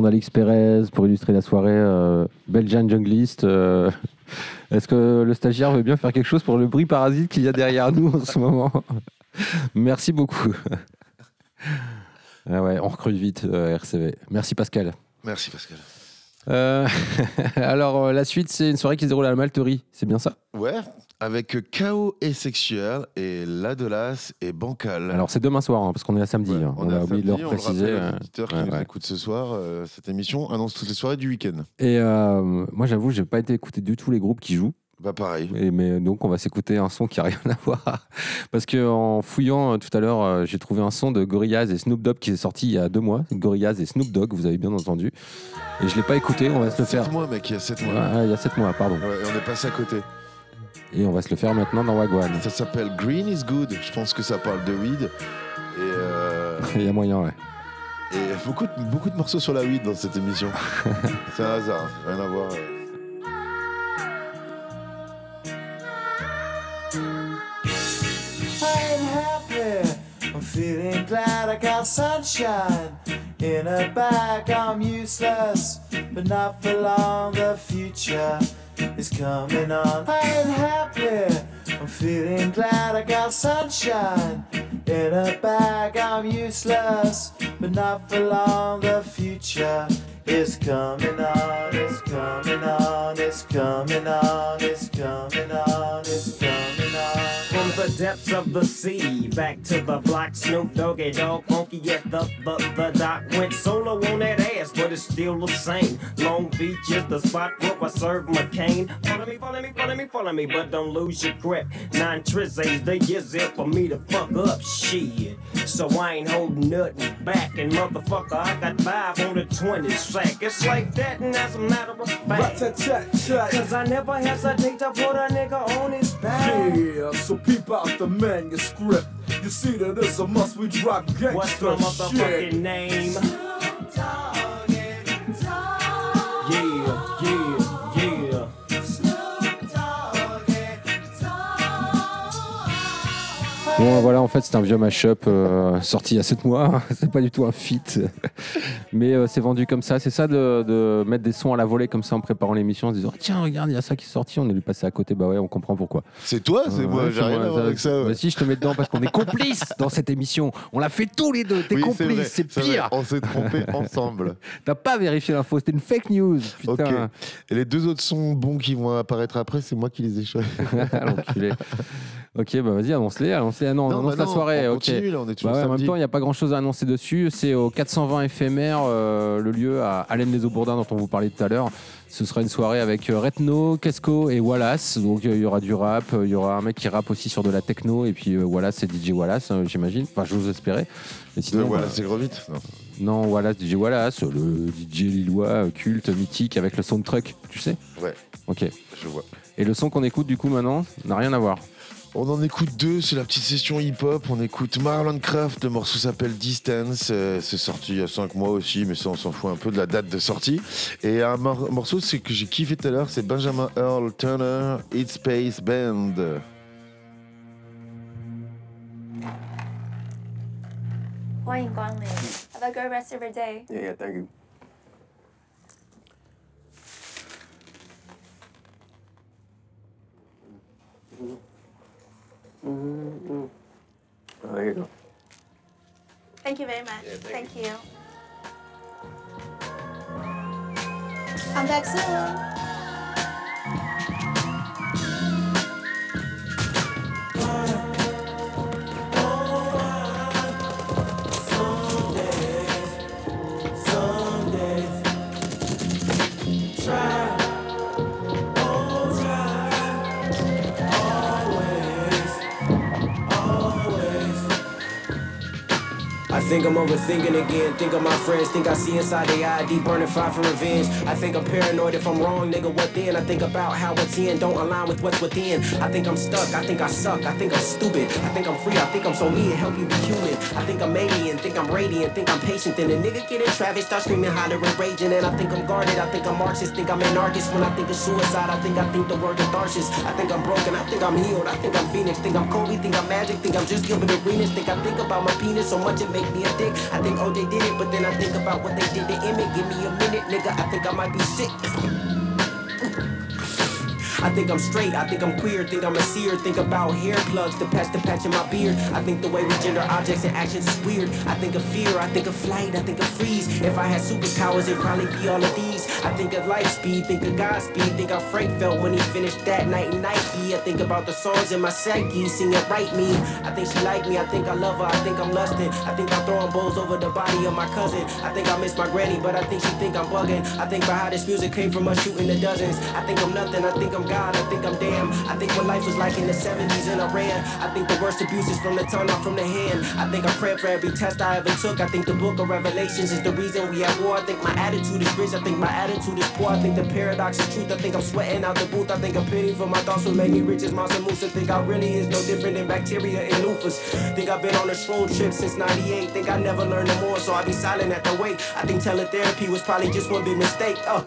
S4: Son d'Alex Perez pour illustrer la soirée. euh, Belgian Junglist. euh, Est-ce que le stagiaire veut bien faire quelque chose pour le bruit parasite qu'il y a derrière nous en ce moment? Merci beaucoup. Ah ouais, on recrute vite euh, RCV. Merci Pascal.
S5: Merci Pascal.
S4: Euh, alors euh, la suite, c'est une soirée qui se déroule à la Malterie. C'est bien ça?
S5: Ouais, avec Chaos et Sexuel et Ladelas et Bancal.
S4: Alors c'est demain soir, hein, parce qu'on est à samedi. hein. On, a
S5: à
S4: oublié de le
S5: samedi, on le
S4: préciser.
S5: rappelle aux
S4: euh,
S5: auditeurs qui
S4: ouais,
S5: nous
S4: ouais.
S5: écoutent ce soir, euh, cette émission annonce toutes les soirées du week-end.
S4: Et euh, moi, j'avoue, j'ai pas été écouter du tout les groupes qui jouent.
S5: Bah pareil.
S4: Et, mais donc, on va s'écouter un son qui a rien à voir. Parce que en fouillant euh, tout à l'heure, euh, j'ai trouvé un son de Gorillaz et Snoop Dogg qui est sorti il y a deux mois. Gorillaz et Snoop Dogg, vous avez bien entendu. Et je l'ai pas écouté. On va se le faire.
S5: 7 mois, mec, il y a 7 mois.
S4: Ah, il y a sept mois, pardon.
S5: Ouais, on est passé à côté.
S4: Et on va se le faire maintenant dans Wagwan.
S5: Ça s'appelle Green is Good. Je pense que ça parle de weed. Et, euh,
S4: Il y a moyen, ouais.
S5: et beaucoup, de, beaucoup de morceaux sur la weed dans cette émission. C'est un hasard, rien à voir.
S11: I ain't happy. I'm feeling glad I got sunshine in a bag. I'm useless, but not for long. The future is coming on. I ain't happy. I'm feeling glad I got sunshine in a bag. I'm useless, but not for long. The future is coming on. It's coming on. It's coming on. It's coming
S12: depths of the sea, back to the block, Snoop Doggy Dog, funky at the, the, the dock. Went solo on that ass, but it's still the same. Long Beach is the spot where I serve McCain. Follow me, follow me, follow me, follow me, but don't lose your grip. Nine trizzies, they years it for me to fuck up shit. So I ain't holding nothing back, and motherfucker, I got five on the 20 sack. It's like that, and that's a matter of fact. Cause I never hesitate to put a nigga on his back.
S13: Yeah, so peep out the manuscript. You see that it's a must we drop gangsta
S12: What's my motherfucking
S13: shit.
S12: name?
S4: Bon, voilà, en fait, c'est un vieux mashup euh, sorti il y a 7 mois. c'est pas du tout un feat. Mais euh, c'est vendu comme ça. C'est ça de, de mettre des sons à la volée comme ça en préparant l'émission, en se disant Tiens, regarde, il y a ça qui est sorti. On est lui passé à côté. Bah ouais, on comprend pourquoi.
S5: C'est toi, c'est
S4: Euh,
S5: moi,
S4: ouais,
S5: j'ai rien à voir avec ça. ouais.
S4: Bah si, je te mets dedans parce qu'on est complices dans cette émission. On l'a fait tous les deux. T'es
S5: Oui,
S4: complice, c'est pire.
S5: On s'est trompés ensemble.
S4: T'as pas vérifié l'info. C'était une fake news.
S5: Ok.
S4: Putain.
S5: Et les deux autres sons bons qui vont apparaître après, c'est moi qui les ai choisis.
S4: Ok, bah vas-y, annonce-les. Annonce-les. Ah non,
S5: Non,
S4: annonce
S5: bah
S4: la
S5: non,
S4: soirée.
S5: on
S4: ok.
S5: continue, là, on est toujours
S4: Bah ouais, en même temps, il n'y a pas grand-chose à annoncer dessus. C'est au 420 éphémère, euh, le lieu à Allen les Bourdin dont on vous parlait tout à l'heure. Ce sera une soirée avec euh, Retno, Kesco et Wallace. Donc euh, il y aura du rap, euh, il y aura un mec qui rappe aussi sur de la techno et puis euh, Wallace c'est DJ Wallace, euh, j'imagine. Enfin, j'ose espérer. Et
S5: De voilà,
S4: bah,
S5: c'est gros vite. Non.
S4: non, Wallace, DJ Wallace, le DJ lillois euh, culte, mythique avec le soundtrack, tu sais
S5: Ouais,
S4: Ok.
S5: je vois.
S4: Et le son qu'on écoute du coup maintenant n'a rien à voir.
S5: On en écoute deux, c'est la petite session hip-hop. On écoute Marlon Craft, le morceau s'appelle Distance. Euh, c'est sorti il y a 5 mois aussi, mais ça on s'en fout un peu de la date de sortie. Et un morceau c'est que j'ai kiffé tout à l'heure, c'est Benjamin Earl Turner, It's Space Band.
S14: Have a
S1: rest of your day.
S15: Mm-hmm. Oh, here you go.
S1: Thank you very much.
S15: Yeah,
S1: thank you. I'm back soon.
S16: Think I'm overthinking again. Think of my friends. Think I see inside their eye, deep burning fire for revenge. I think I'm paranoid if I'm wrong, nigga. What then? I think about how what's in don't align with what's within. I think I'm stuck. I think I suck. I think I'm stupid. I think I'm free. I think I'm so me help you be human. I think I'm alien. Think I'm radiant. Think I'm patient. Then a nigga get in traffic, start screaming, hollering, raging. And I think I'm guarded. I think I'm Marxist. Think I'm anarchist. When I think of suicide, I think I think the word catharsis. I think I'm broken. I think I'm healed. I think I'm Phoenix. Think I'm Kobe. Think I'm Magic. Think I'm just giving arenas. Think I think about my penis so much it make me a dick. I think oh, OJ did it, but then I think about what they did to Emmett. Give me a minute, nigga. I think I might be sick. I think I'm straight, I think I'm queer, think I'm a seer, think about hair plugs to patch the patch in my beard. I think the way we gender objects and actions is weird. I think of fear, I think of flight, I think of freeze. If I had superpowers, it'd probably be all of these. I think of light speed, think of Godspeed, think how Frank felt when he finished that night in Nike. I think about the songs in my psyche, sing it right me. I think she like me, I think I love her, I think I'm lusting. I think I'm throwing bowls over the body of my cousin. I think I miss my granny, but I think she think I'm bugging. I think about how this music came from us shooting the dozens. I think I'm nothing, I think I'm God, I think I'm damn. I think what life was like in the 70s in Iran. I think the worst abuse is from the tongue, not from the hand. I think I pray for every test I ever took. I think the book of Revelations is the reason we at war. I think my attitude is rich, I think my attitude is poor. I think the paradox is truth. I think I'm sweating out the booth. I think a penny for my thoughts will make me rich as Monster Moose. I think I really is no different than bacteria and loofahs. Think I've been on a shroom trip since 98. Think I never learned no more, so I be silent at the wait. I think teletherapy was probably just one big mistake. Uh.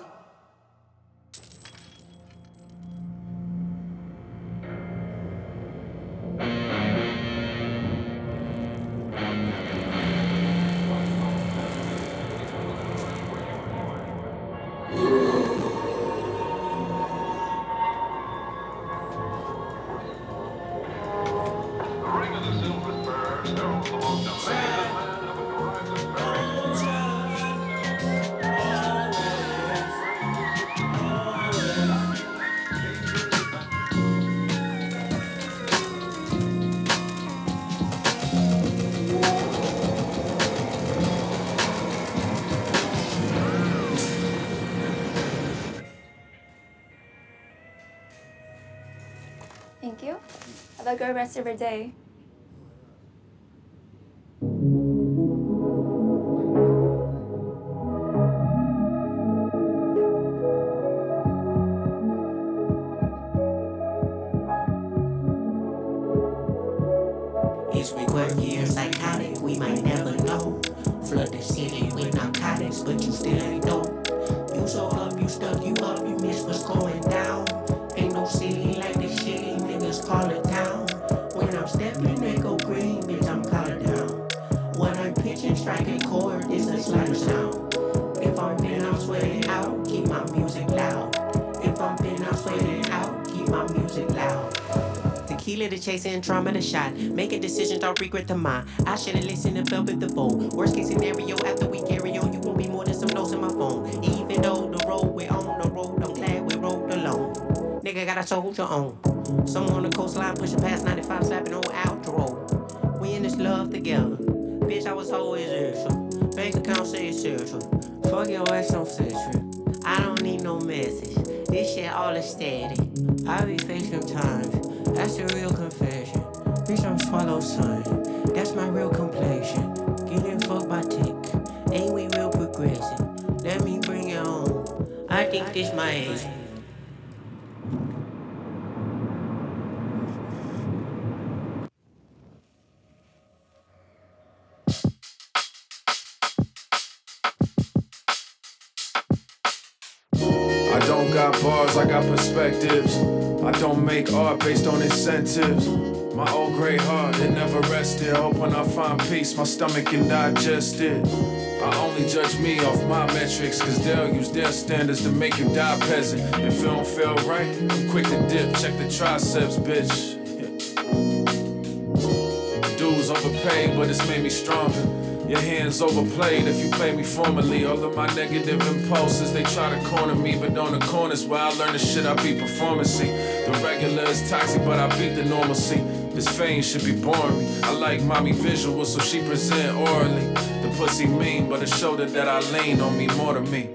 S1: Have a good rest of your day.
S17: Chasing, trauma to shot. Making decisions, don't regret the mind. I should've listened to Velvet the Fold. Worst case scenario, after we carry on, you won't be more than some notes in my phone. Even though the road we on, the road I'm glad we rode alone. Nigga got a soldier on. Someone on the coastline pushing past 95, slapping on outro. We in this love together. Bitch, I was always extra. Bank account say it's extra. Fuck your ass on century. I don't need no message. This shit all is steady. I be facing times. That's the real confession. Bitch, I'm swallow son. That's my real complexion. Getting fucked by tick. Ain't we real progressive? Let me bring it on. I think this my age.
S18: Based on incentives. My old gray heart, it never rested. When I find peace, my stomach can digest it. I only judge me off my metrics, cause they'll use their standards to make you die peasant. If it don't feel right, I'm quick to dip. Check the triceps, bitch. Dues overpaid, but it's made me stronger. Your hands overplayed if you play me formally. All of my negative impulses, they try to corner me, but on the corners where I learn the shit, I be performancy. The regular is toxic, but I beat the normalcy. This fame should be boring me. I like mommy visuals, so she present orally. The pussy mean, but showed her that I lean on me more than me.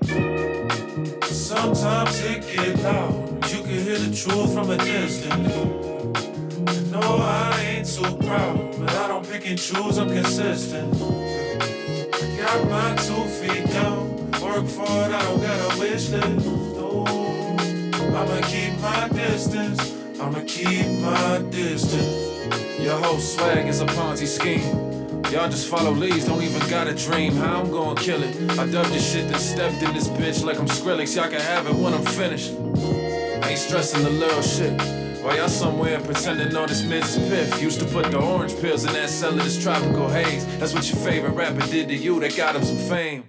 S18: Sometimes it get loud. You can hear the truth from a distance. No, I ain't too proud, but I don't pick and choose, I'm consistent. Got my two feet down, work for it, I don't got a wish list. No, I'ma keep my distance, I'ma keep my distance. Your whole swag is a Ponzi scheme. Y'all just follow leads, don't even got a dream. How I'm gonna kill it? I dubbed this shit, then stepped in this bitch like I'm Skrillex. Y'all can have it when I'm finished. I ain't stressing the little shit. While y'all somewhere pretending all this mids is piff. Used to put the orange pills in that cellar, this tropical haze. That's what your favorite rapper did to you, that got him some fame.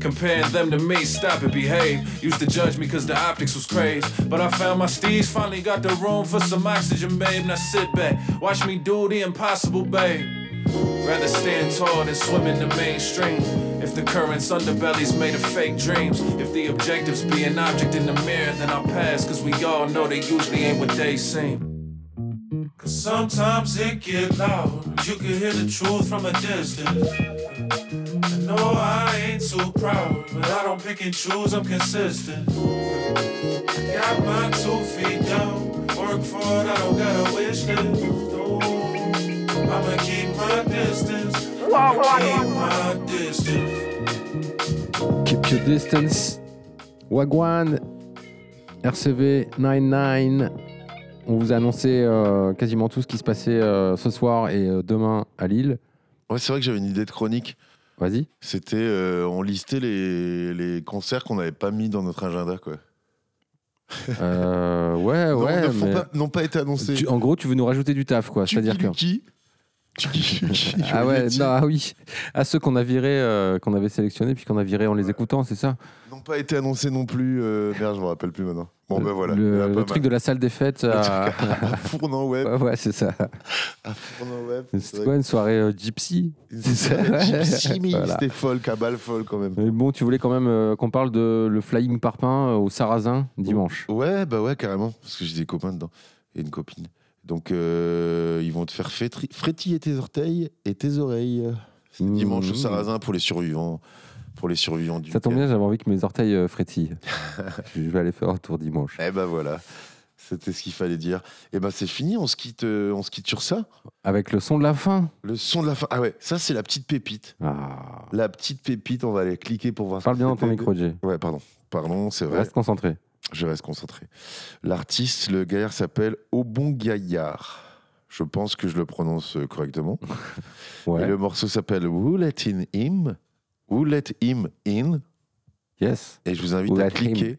S18: Comparing them to me, stop it, behave. Used to judge me cause the optics was crazy. But I found my steez, finally got the room for some oxygen, babe. Now sit back, watch me do the impossible, babe. Rather stand tall than swim in the mainstream. If the current's underbelly's made of fake dreams. If the objectives be an object in the mirror, then I'll pass. Cause we all know they usually ain't what they seem. Cause sometimes it get loud. You can hear the truth from a distance. And no, I ain't too proud. But I don't pick and choose, I'm consistent. Got my two feet down. Work for it, I don't got a wish list. I'ma keep my distance. I'ma keep my distance.
S4: Keep your distance. Wagwan, RCV 99. On vous a annoncé euh, quasiment tout ce qui se passait euh, ce soir et euh, demain à Lille.
S5: Ouais, c'est vrai que j'avais une idée de chronique.
S4: Vas-y.
S5: C'était, euh, on listait les, les concerts qu'on n'avait pas mis dans notre agenda, quoi.
S4: Euh, ouais,
S5: Non,
S4: ouais. mais-
S5: pas- n'ont pas été annoncés.
S4: Tu- en gros, tu veux nous rajouter du taf, quoi. C'est-à-dire que.
S5: qui?
S4: Ah ouais, non, ah oui. À ceux qu'on a virés, euh, qu'on avait sélectionnés, puis qu'on a virés en les écoutant, c'est ça
S5: N'ont pas été annoncés non plus. Euh, merde, je me rappelle plus maintenant. Bon, ben voilà.
S4: Le, le truc
S5: mal.
S4: de la salle des fêtes.
S5: Le
S4: à-
S5: à Web.
S4: ouais, ouais, c'est ça.
S5: À Web.
S4: C'était quoi une soirée euh, gypsy C'est ça
S5: Gypsy, mais
S4: Voilà.
S5: c'était folk, à balle folle quand même.
S4: Mais bon, tu voulais quand même euh, qu'on parle de le Flying Parpin euh, au Sarrasin dimanche.
S5: Ouais, bah ouais, carrément. Parce que j'ai des copains dedans et une copine. Donc, euh, ils vont te faire frétiller tes orteils et tes oreilles. C'est
S4: Mmh.
S5: dimanche au Sarrasin pour les survivants. Pour les survivants du
S4: Ça tombe bien, j'avais envie que mes orteils euh, frétillent. Je vais aller faire un tour dimanche.
S5: Eh ben voilà. C'était ce qu'il fallait dire. Et ben c'est fini, on se quitte, euh, on se quitte sur ça.
S4: Avec le son de la fin.
S5: Le son de la fin. Ah ouais, ça c'est la petite pépite.
S4: Ah.
S5: La petite pépite, on va aller cliquer pour voir.
S4: Parle bien dans ton micro, Jay.
S5: Ouais, pardon. Pardon, c'est vrai.
S4: Reste concentré.
S5: Je reste concentré. L'artiste, le gaillard s'appelle Aubon Gaillard. Je pense que je le prononce euh, correctement.
S4: Ouais.
S5: Et le morceau s'appelle Who Let In Him? Who Let Him In?
S4: Yes.
S5: Et je vous invite
S4: Who
S5: à cliquer.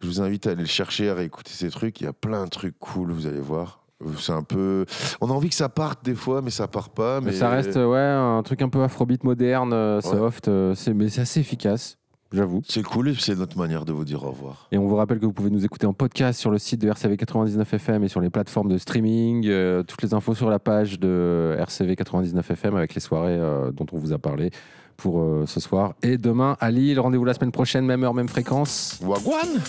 S5: Je vous invite à aller le chercher, à réécouter ces trucs. Il y a plein de trucs cool, vous allez voir. C'est un peu. On a envie que ça parte des fois, mais ça part pas. Mais,
S4: Mais ça reste ouais, un truc un peu afrobeat moderne, euh, soft. euh, c'est- mais c'est assez efficace, j'avoue.
S5: C'est cool et c'est notre manière de vous dire au revoir.
S4: Et on vous rappelle que vous pouvez nous écouter en podcast sur le site de RCV 99 FM et sur les plateformes de streaming. euh, toutes les infos sur la page de RCV 99 FM avec les soirées euh, dont on vous a parlé pour euh, ce soir. Et demain à Lille, rendez-vous la semaine prochaine, même heure, même fréquence.
S5: Wagwan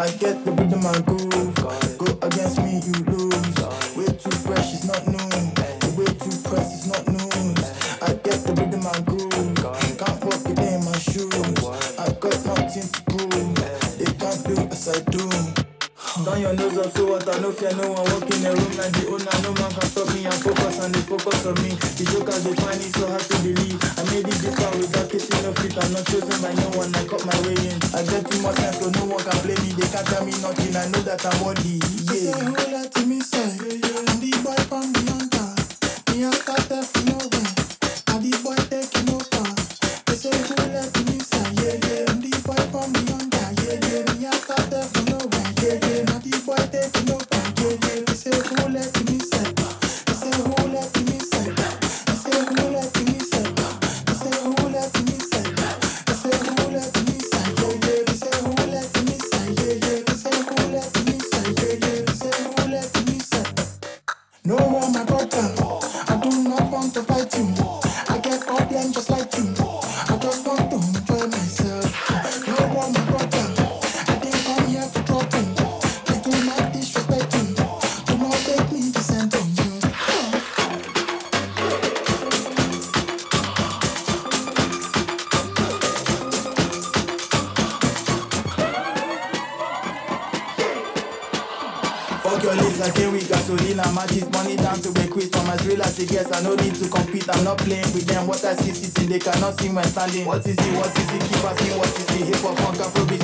S11: I get the rhythm groove. Go your nose up so what I know
S19: fear no one walk in the room like the owner no man can stop me and focus and they focus on me the jokers they find it so hard to believe I made it this far without kissing no feet I'm not chosen by no one I cut my way in I get too much time so no one can blame me they can't tell me nothing I know that I'm worthy yeah.
S20: Say, hold to me, say. Yeah, yeah. keep my
S19: standing. What is it? What is it? Keep asking. What is it? Hip hop, punk, afrobeat.